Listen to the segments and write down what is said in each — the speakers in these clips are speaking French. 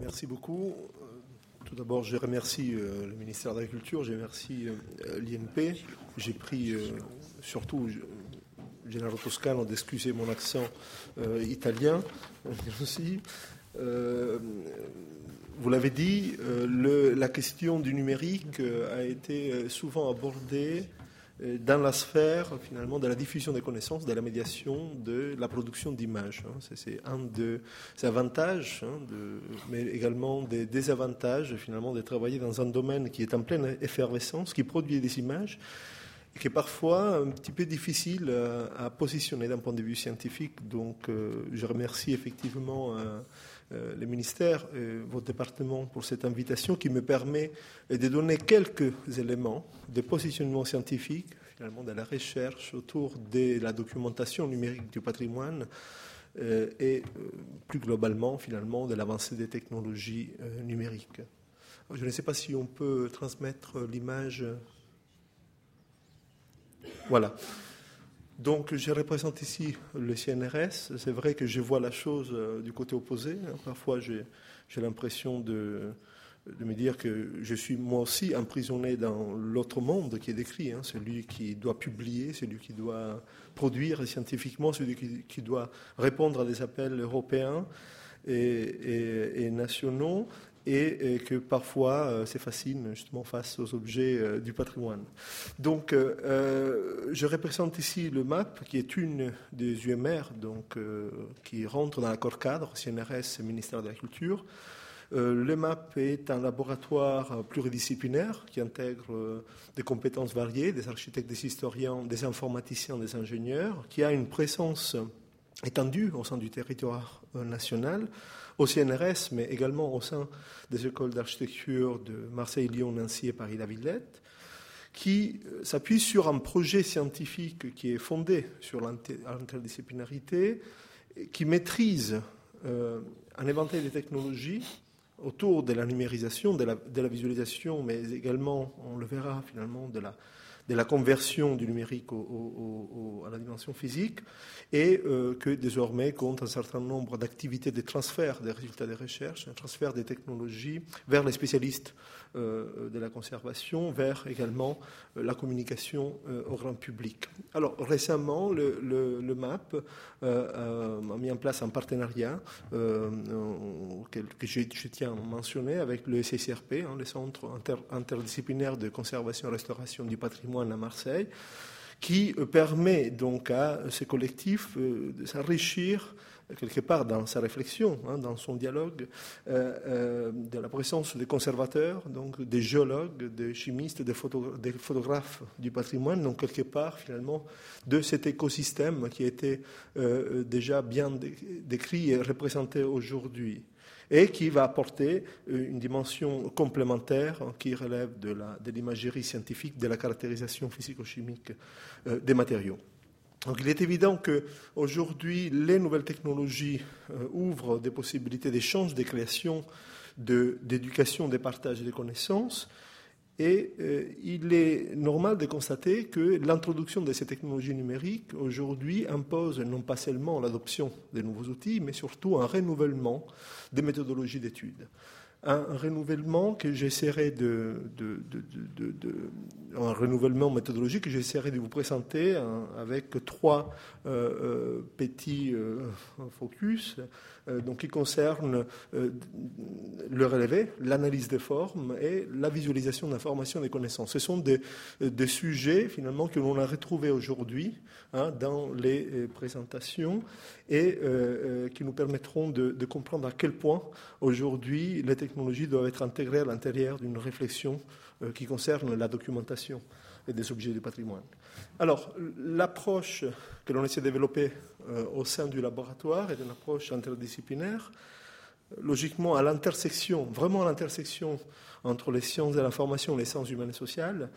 Merci beaucoup. Tout d'abord, je remercie le ministère de l'Agriculture, je remercie l'INP. J'ai pris surtout Gennaro Toscano d'excuser mon accent euh, italien aussi. Euh, vous l'avez dit, euh, la question du numérique a été souvent abordée dans la sphère finalement de la diffusion des connaissances, de la médiation, de la production d'images. Hein. C'est un des avantages, hein, mais également des désavantages finalement de travailler dans un domaine qui est en pleine effervescence, qui produit des images et qui est parfois un petit peu difficile euh, à, positionner d'un point de vue scientifique. Donc, euh, je remercie effectivement euh, les ministères et votre département pour cette invitation qui me permet de donner quelques éléments de positionnement scientifique, finalement, de la recherche autour de la documentation numérique du patrimoine et plus globalement, finalement, de l'avancée des technologies numériques. Je ne sais pas si on peut transmettre l'image. Voilà. Donc je représente ici le CNRS. C'est vrai que je vois la chose euh, du côté opposé. Hein. Parfois j'ai l'impression de, me dire que je suis moi aussi emprisonné dans l'autre monde qui est décrit, hein. celui qui doit publier, celui qui doit produire scientifiquement, celui qui, doit répondre à des appels européens et nationaux et, que parfois euh, c'est facile justement face aux objets euh, du patrimoine. Donc, euh, je représente ici le MAP, qui est une des UMR, donc, qui rentre dans l'accord cadre CNRS ministère de la Culture. le MAP est un laboratoire pluridisciplinaire qui intègre des compétences variées, des architectes, des historiens, des informaticiens, des ingénieurs, qui a une présence étendue au sein du territoire national au CNRS, mais également au sein des écoles d'architecture de Marseille, Lyon, Nancy et Paris-La Villette, qui euh, s'appuie sur un projet scientifique qui est fondé sur l'interdisciplinarité, qui maîtrise euh, un éventail de technologies autour de la numérisation, de la, visualisation, mais également, on le verra finalement, de la, de la conversion du numérique à la dimension physique, et euh, que désormais compte un certain nombre d'activités de transfert des résultats des recherches, un transfert des technologies vers les spécialistes euh, de la conservation, vers également euh, la communication au grand public. Alors récemment, le, MAP a mis en place un partenariat que je, tiens à mentionner avec le CCRP, hein, le Centre interdisciplinaire de conservation et restauration du patrimoine à Marseille, qui euh, permet donc à ces collectifs euh, de s'enrichir quelque part dans sa réflexion, hein, dans son dialogue, euh, de la présence des conservateurs, donc des géologues, des chimistes, des, des, photographes du patrimoine, donc quelque part finalement de cet écosystème qui été déjà bien décrit et représenté aujourd'hui et qui va apporter euh, une dimension complémentaire qui relève de l'imagerie scientifique, de la caractérisation physico-chimique euh, des matériaux. Donc il est évident qu'aujourd'hui, les nouvelles technologies euh, ouvrent des possibilités d'échange, de création, d'éducation, de, partage des connaissances, et euh, il est normal de constater que l'introduction de ces technologies numériques aujourd'hui impose non pas seulement l'adoption de nouveaux outils, mais surtout un renouvellement des méthodologies d'études. Un renouvellement que j'essaierai de, un renouvellement méthodologique que j'essaierai de vous présenter hein, avec trois euh, euh, petits focus donc qui concernent le relevé, l'analyse des formes et la visualisation d'informations et des connaissances. Ce sont des, sujets finalement que l'on a retrouvés aujourd'hui hein, dans les présentations et qui nous permettront de, comprendre à quel point aujourd'hui les technologies doivent être intégrées à l'intérieur d'une réflexion euh, qui concerne la documentation des objets du patrimoine. Alors, l'approche que l'on essaie de développer euh, au sein du laboratoire est une approche interdisciplinaire, logiquement à l'intersection, vraiment à l'intersection entre les sciences de l'information, les sciences humaines et sociales,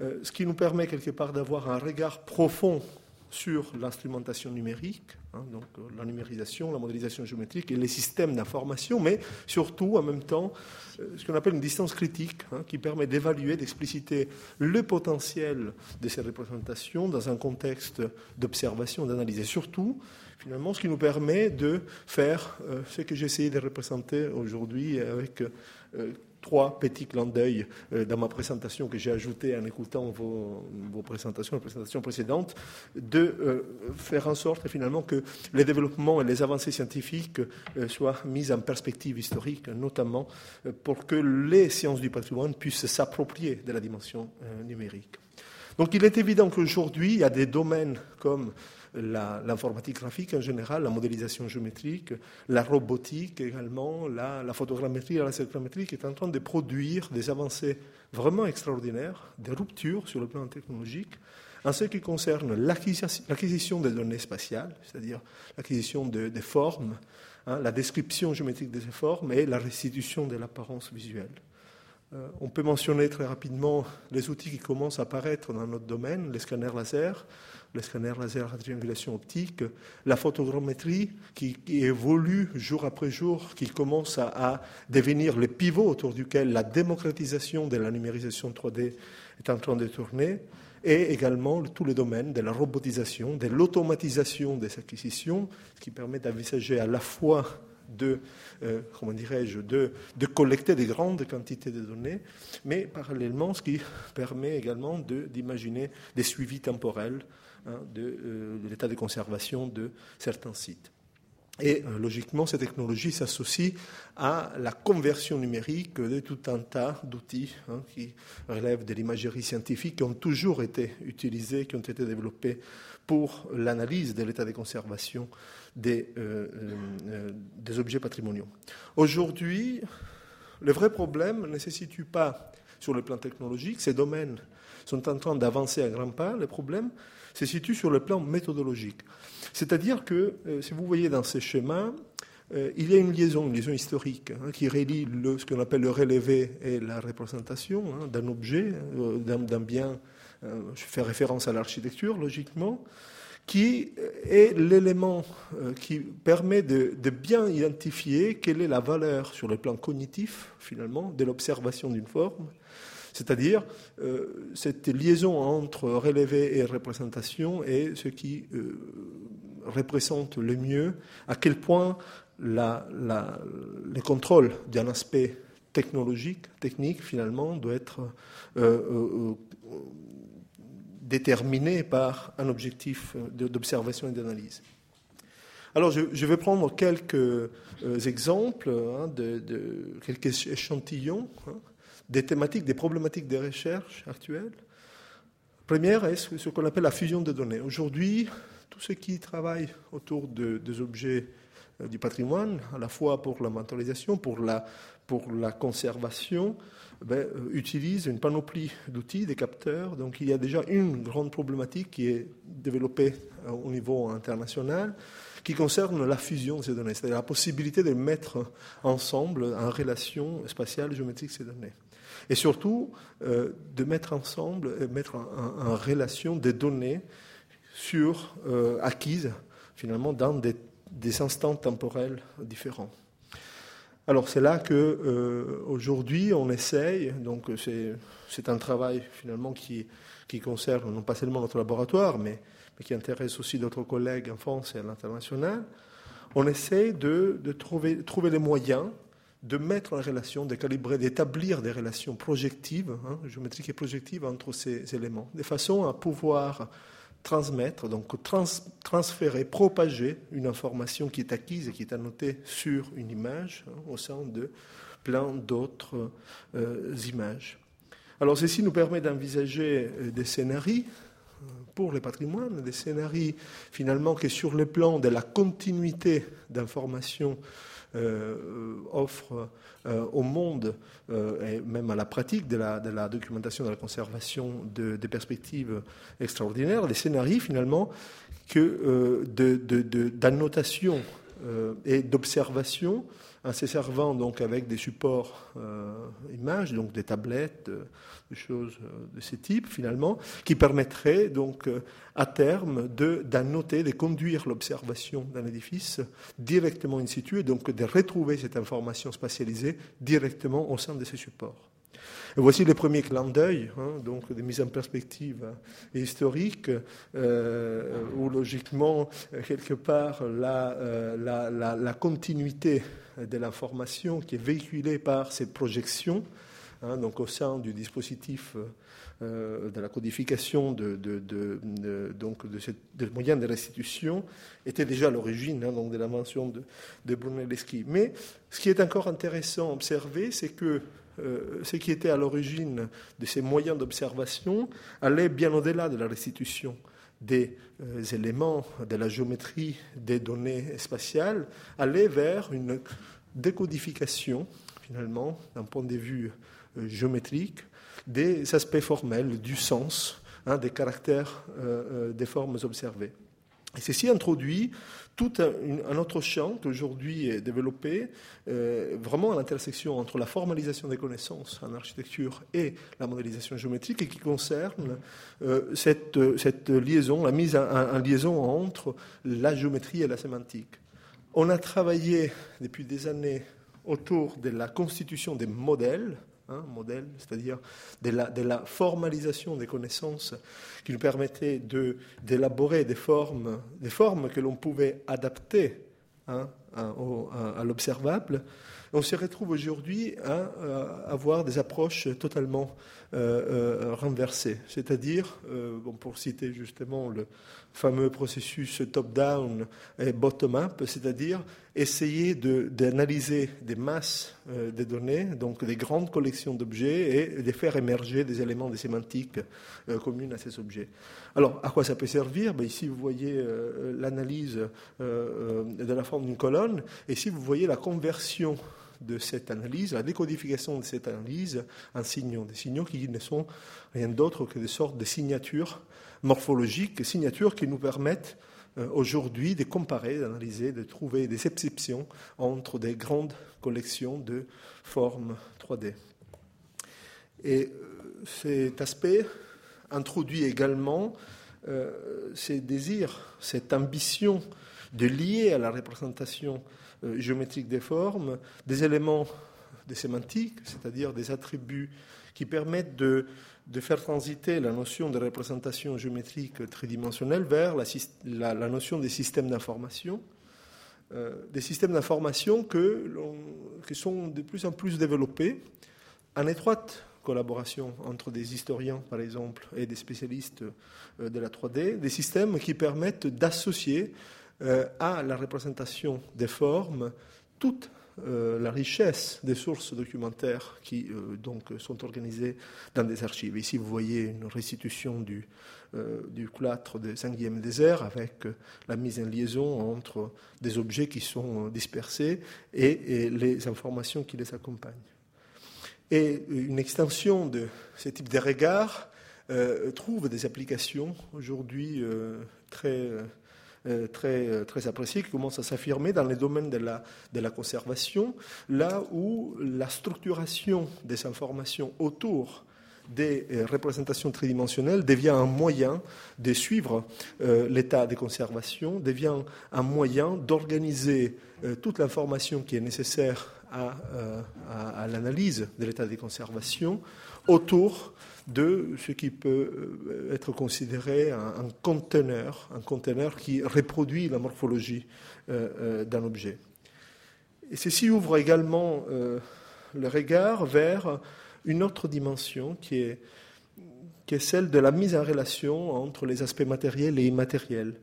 euh, ce qui nous permet quelque part d'avoir un regard profond sur l'instrumentation numérique, hein, donc euh, la numérisation, la modélisation géométrique et les systèmes d'information, mais surtout en même temps euh, ce qu'on appelle une distance critique hein, qui permet d'évaluer, d'expliciter le potentiel de ces représentations dans un contexte d'observation, d'analyse. Et surtout finalement ce qui nous permet de faire euh, ce que j'ai essayé de représenter aujourd'hui avec trois petits clins d'œil euh, dans ma présentation que j'ai ajouté en écoutant vos, présentations, les présentations précédentes, de euh, faire en sorte finalement que les développements et les avancées scientifiques euh, soient mis en perspective historique, notamment pour que les sciences du patrimoine puissent s'approprier de la dimension numérique. Donc il est évident qu'aujourd'hui, il y a des domaines comme l'informatique graphique en général, la modélisation géométrique, la robotique également, la, la photogrammétrie, la lasergrammétrie, qui est en train de produire des avancées vraiment extraordinaires, des ruptures sur le plan technologique, en ce qui concerne l'acquisition des données spatiales, c'est-à-dire l'acquisition des de formes, hein, la description géométrique de ces formes et la restitution de l'apparence visuelle. Euh, on peut mentionner très rapidement les outils qui commencent à apparaître dans notre domaine, les scanners laser, les scanners laser à triangulation optique, la photogrammétrie qui, évolue jour après jour, qui commence à, devenir le pivot autour duquel la démocratisation de la numérisation 3D est en train de tourner, et également tous les domaines de la robotisation, de l'automatisation des acquisitions, ce qui permet d'envisager à la fois de, euh, comment dirais-je, de, de, collecter des grandes quantités de données, mais parallèlement, ce qui permet également d'imaginer des suivis temporels hein, euh, de, l'état de conservation de certains sites. Et euh, logiquement, ces technologies s'associent à la conversion numérique de tout un tas d'outils hein, qui relèvent de l'imagerie scientifique, qui ont toujours été utilisés, qui ont été développés pour l'analyse de l'état de conservation des, euh, euh, des objets patrimoniaux. Aujourd'hui, le vrai problème ne se situe pas sur le plan technologique. Ces domaines sont en train d'avancer à grands pas. Le problème se situe sur le plan méthodologique. C'est-à-dire que, euh, si vous voyez dans ces schémas, il y a une liaison, une liaison historique, hein, qui relie le, ce qu'on appelle le relevé et la représentation hein, d'un objet, d'un bien. je fais référence à l'architecture, logiquement qui est l'élément euh, qui permet de, bien identifier quelle est la valeur sur le plan cognitif, finalement, de l'observation d'une forme, c'est-à-dire euh, cette liaison entre relevé et représentation est ce qui euh, représente le mieux à quel point la, le contrôle d'un aspect technologique, technique, finalement, doit être déterminé par un objectif d'observation et d'analyse. Alors, je, vais prendre quelques euh, exemples, hein, quelques échantillons hein, des thématiques, des problématiques de recherche actuelles. Première est ce, qu'on appelle la fusion de données. Aujourd'hui, tous ceux qui travaillent autour des objets euh, du patrimoine, à la fois pour la mentalisation, pour la, pour la conservation, ben, euh, utilise une panoplie d'outils, des capteurs. Donc il y a déjà une grande problématique qui est développée euh, au niveau international qui concerne la fusion de ces données, c'est-à-dire la possibilité de mettre ensemble en relation spatiale géométrique ces données. Et surtout, euh, de mettre ensemble, mettre en, relation des données sur, acquises finalement dans des, des instants temporels différents. Alors c'est là que euh, aujourd'hui on essaye, donc c'est un travail finalement qui, concerne non pas seulement notre laboratoire, mais, qui intéresse aussi d'autres collègues en France et à l'international. On essaye de, trouver, les moyens de mettre en relation, de calibrer, d'établir des relations projectives, hein, géométriques et projectives entre ces éléments, de façon à pouvoir transmettre, donc transférer, propager une information qui est acquise et qui est annotée sur une image hein, au sein de plein d'autres euh, images. Alors ceci nous permet d'envisager euh, des scénarios euh, pour le patrimoine, des scénarios finalement qui sur le plan de la continuité d'informations offre euh, au monde euh, et même à la pratique de la, documentation, de la conservation de, des perspectives extraordinaires, des scénarios finalement que d'annotation et d'observation en se servant donc avec des supports euh, images, donc des tablettes, euh, des choses euh, de ce type finalement, qui permettraient donc à terme d'annoter, de, de conduire l'observation d'un édifice directement in situ et donc de retrouver cette information spatialisée directement au sein de ces supports. Voici les premiers clins d'œil, hein, donc des mises en perspective historiques, euh, où logiquement, quelque part, la, euh, la, continuité de l'information qui est véhiculée par ces projections, hein, donc au sein du dispositif euh, de la codification de, de, de, donc de, de moyens de restitution, était déjà à l'origine hein, de l'invention de, de Brunelleschi. Mais ce qui est encore intéressant à observer, c'est que ce qui était à l'origine de ces moyens d'observation allait bien au-delà de la restitution des euh, éléments de la géométrie des données spatiales, allait vers une décodification, finalement, d'un point de vue euh, géométrique, des aspects formels, du sens, hein, des caractères euh, des formes observées. Et ceci introduit tout un, autre champ qui aujourd'hui est développé, euh, vraiment à l'intersection entre la formalisation des connaissances en architecture et la modélisation géométrique, et qui concerne euh, cette, cette, liaison, la mise en, en, liaison entre la géométrie et la sémantique. On a travaillé depuis des années autour de la constitution des modèles hein, modèle, c'est-à-dire de la, formalisation des connaissances qui nous permettait d'élaborer des formes, des formes que l'on pouvait adapter hein, à, l'observable. On se retrouve aujourd'hui à, à, avoir des approches totalement euh, euh, renversées, c'est-à-dire, euh, bon, pour citer justement le fameux processus top-down et bottom-up, c'est-à-dire essayer d'analyser de, des masses euh, de données, donc des grandes collections d'objets, et de faire émerger des éléments de sémantique euh, communes à ces objets. Alors, à quoi ça peut servir? Ben, Ici, vous voyez euh, l'analyse de la forme d'une colonne, et ici, vous voyez la conversion de cette analyse, la décodification de cette analyse en signaux, des signaux qui ne sont rien d'autre que des sortes de signatures morphologiques, signatures qui nous permettent aujourd'hui de comparer, d'analyser, de trouver des exceptions entre des grandes collections de formes 3D. Et euh, cet aspect introduit également euh, ces désirs, cette ambition de lier à la représentation euh, géométrique des formes des éléments de sémantique, c'est-à-dire des attributs qui permettent de de faire transiter la notion de représentation géométrique tridimensionnelle vers la, notion des systèmes d'information, euh, des systèmes d'information que qui sont de plus en plus développés en étroite collaboration entre des historiens, par exemple, et des spécialistes euh, de la 3D, des systèmes qui permettent d'associer euh, à la représentation des formes toute euh, la richesse des sources documentaires qui euh, donc sont organisées dans des archives. Ici, vous voyez une restitution du, euh, du cloître de Saint-Guillaume désert avec la mise en liaison entre des objets qui sont dispersés et, et, les informations qui les accompagnent. Et une extension de ce type de regard trouve des applications aujourd'hui très euh, très, euh, très apprécié qui commence à s'affirmer dans les domaines de la, conservation, là où la structuration des informations autour des euh, représentations tridimensionnelles devient un moyen de suivre euh, l'état de conservation, devient un moyen d'organiser euh, toute l'information qui est nécessaire à l'analyse de l'état de conservation autour de ce qui peut euh, être considéré un, conteneur, un conteneur qui reproduit la morphologie euh, euh, d'un objet. Et ceci ouvre également le regard vers une autre dimension qui est, qui est celle de la mise en relation entre les aspects matériels et immatériels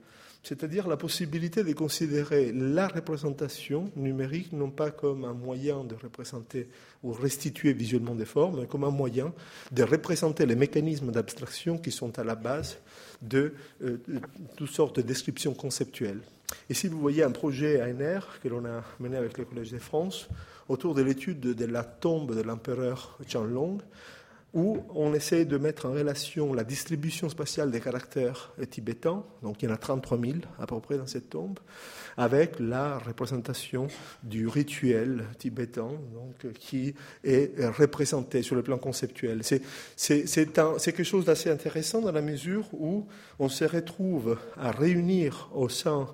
c'est-à-dire la possibilité de considérer la représentation numérique non pas comme un moyen de représenter ou restituer visuellement des formes, mais comme un moyen de représenter les mécanismes d'abstraction qui sont à la base de, euh, toutes sortes de descriptions conceptuelles. Ici, vous voyez un projet ANR que l'on a mené avec le Collège de France autour de l'étude de la tombe de l'empereur Qianlong où on essaie de mettre en relation la distribution spatiale des caractères tibétains, donc il y en a 33 000 à peu près dans cette tombe, avec la représentation du rituel tibétain, donc, qui est représenté sur le plan conceptuel. C'est quelque chose d'assez intéressant dans la mesure où on se retrouve à réunir au sein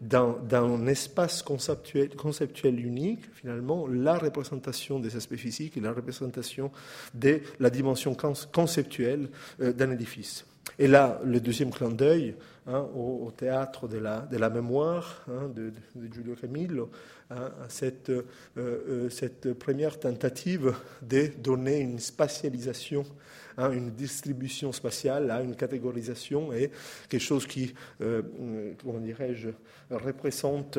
d'un un espace conceptuel, conceptuel, unique, finalement, la représentation des aspects physiques et la représentation de la dimension conceptuelle euh, d'un édifice. Et là, le deuxième clin d'œil hein, au, théâtre de la, de mémoire hein, de, Giulio Camillo, hein, cette, euh, euh, cette, première tentative de donner une spatialisation, une distribution spatiale, une catégorisation, et quelque chose qui, euh, comment dirais-je, représente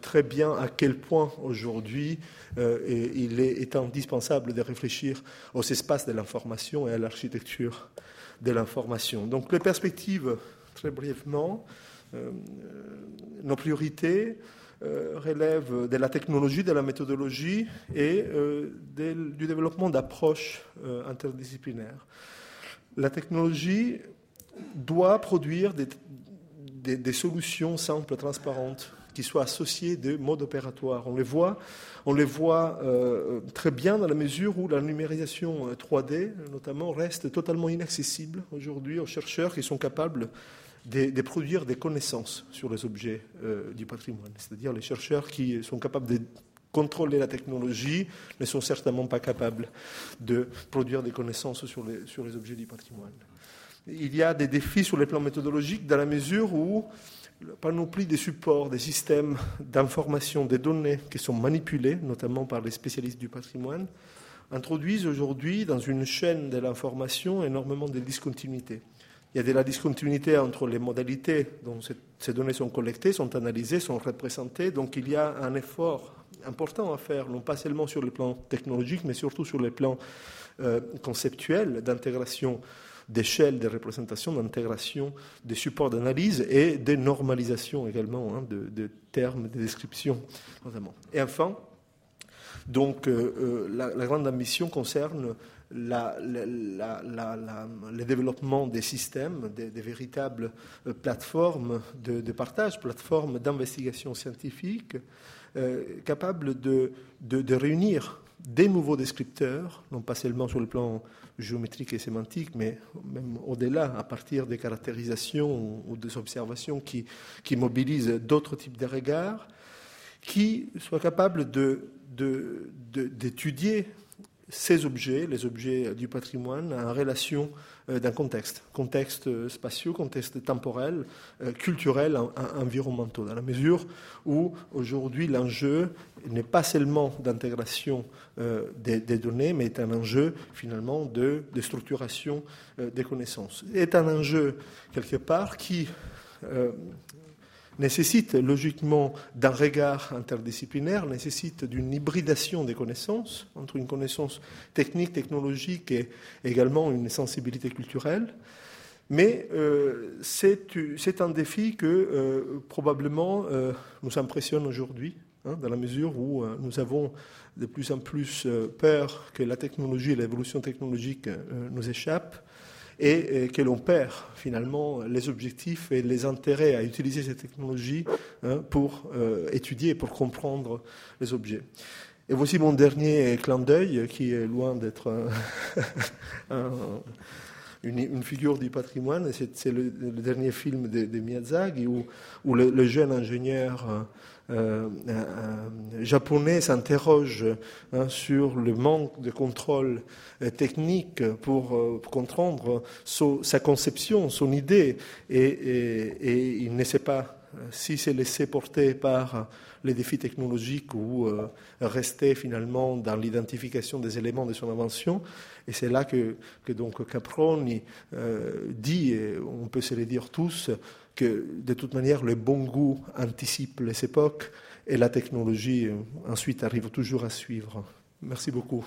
très bien à quel point aujourd'hui il est indispensable de réfléchir aux espaces de l'information et à l'architecture de l'information. Donc les perspectives, très brièvement, euh, nos priorités euh, relèvent de la technologie, de la méthodologie et euh, du développement d'approches interdisciplinaires. La technologie doit produire des, des solutions simples, transparentes, qui soient associés de modes opératoires. On les voit, on les voit euh, très bien dans la mesure où la numérisation 3D, euh, notamment, reste totalement inaccessible aujourd'hui aux chercheurs qui sont capables de, produire des connaissances sur les objets euh, du patrimoine. C'est-à-dire les chercheurs qui sont capables de contrôler la technologie ne sont certainement pas capables de produire des connaissances sur les, sur les objets du patrimoine. Il y a des défis sur les plans méthodologiques dans la mesure où la panoplie des supports, des systèmes d'information, des données qui sont manipulés, notamment par les spécialistes du patrimoine, introduisent aujourd'hui dans une chaîne de l'information énormément de discontinuités. Il y a de la discontinuité entre les modalités dont ces données sont collectées, sont analysées, sont représentées. Donc il y a un effort important à faire, non pas seulement sur le plan technologique, mais surtout sur le plan euh, conceptuel d'intégration d'échelle de représentation, d'intégration des supports d'analyse et de normalisation également hein, de, termes, de descriptions. Et enfin, donc, euh, euh, la, grande ambition concerne le développement des systèmes, des, véritables euh, plateformes de, partage, plateformes d'investigation scientifique, capables de, de, réunir des nouveaux descripteurs, non pas seulement sur le plan géométrique et sémantique, mais même au-delà, à partir des caractérisations ou des observations qui, mobilisent d'autres types de regards, qui soient capables d'étudier ces objets, les objets du patrimoine, en relation euh, d'un contexte, contexte spatial, contexte temporel, euh, culturel, environnemental, dans la mesure où aujourd'hui l'enjeu n'est pas seulement d'intégration euh, des, données, mais est un enjeu finalement de, de structuration des connaissances. Est un enjeu quelque part qui nécessite logiquement d'un regard interdisciplinaire, nécessite d'une hybridation des connaissances, entre une connaissance technique, technologique et également une sensibilité culturelle. Mais euh, c'est un défi que euh, probablement euh, nous impressionne aujourd'hui, hein, dans la mesure où nous avons de plus en plus peur que la technologie et l'évolution technologique nous échappent et que l'on perd finalement les objectifs et les intérêts à utiliser ces technologies hein, pour euh, étudier pour comprendre les objets. Et voici mon dernier clin d'œil, qui est loin d'être une, figure du patrimoine. C'est le, dernier film de, Miyazaki où, le, jeune ingénieur japonais s'interroge hein, sur le manque de contrôle euh, technique pour comprendre sa conception, son idée, et, il ne sait pas si c'est laissé porter par les défis technologiques ou rester finalement dans l'identification des éléments de son invention. Et c'est là que, que, donc Caproni dit, et on peut se le dire tous, que de toute manière, le bon goût anticipe les époques et la technologie euh, ensuite arrive toujours à suivre. Merci beaucoup.